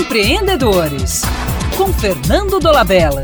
Empreendedores, com Fernando Dolabella.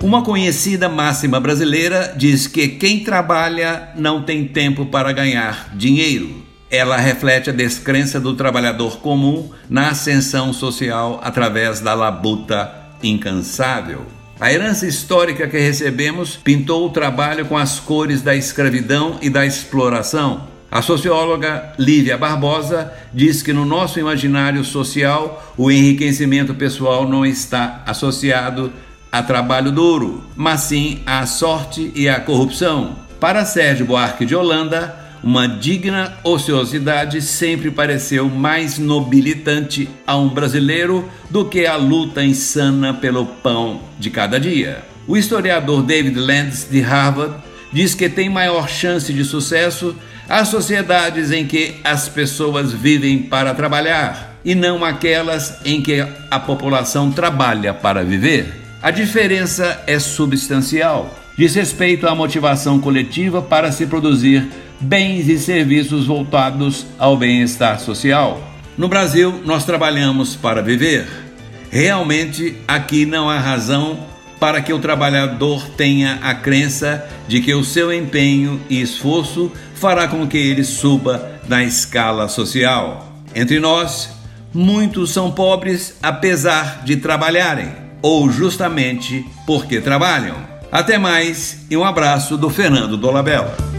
Uma conhecida máxima brasileira diz que quem trabalha não tem tempo para ganhar dinheiro. Ela reflete a descrença do trabalhador comum na ascensão social através da labuta incansável. A herança histórica que recebemos pintou o trabalho com as cores da escravidão e da exploração. A socióloga Lívia Barbosa diz que no nosso imaginário social o enriquecimento pessoal não está associado a trabalho duro, mas sim à sorte e à corrupção. Para Sérgio Buarque de Holanda, uma digna ociosidade sempre pareceu mais nobilitante a um brasileiro do que a luta insana pelo pão de cada dia. O historiador David Landes, de Harvard, diz que tem maior chance de sucesso as sociedades em que as pessoas vivem para trabalhar e não aquelas em que a população trabalha para viver. A diferença é substancial. Diz respeito à motivação coletiva para se produzir bens e serviços voltados ao bem-estar social. No Brasil, nós trabalhamos para viver. Realmente, aqui não há razão para que o trabalhador tenha a crença de que o seu empenho e esforço fará com que ele suba na escala social. Entre nós, muitos são pobres apesar de trabalharem ou justamente porque trabalham. Até mais e um abraço do Fernando Dolabella.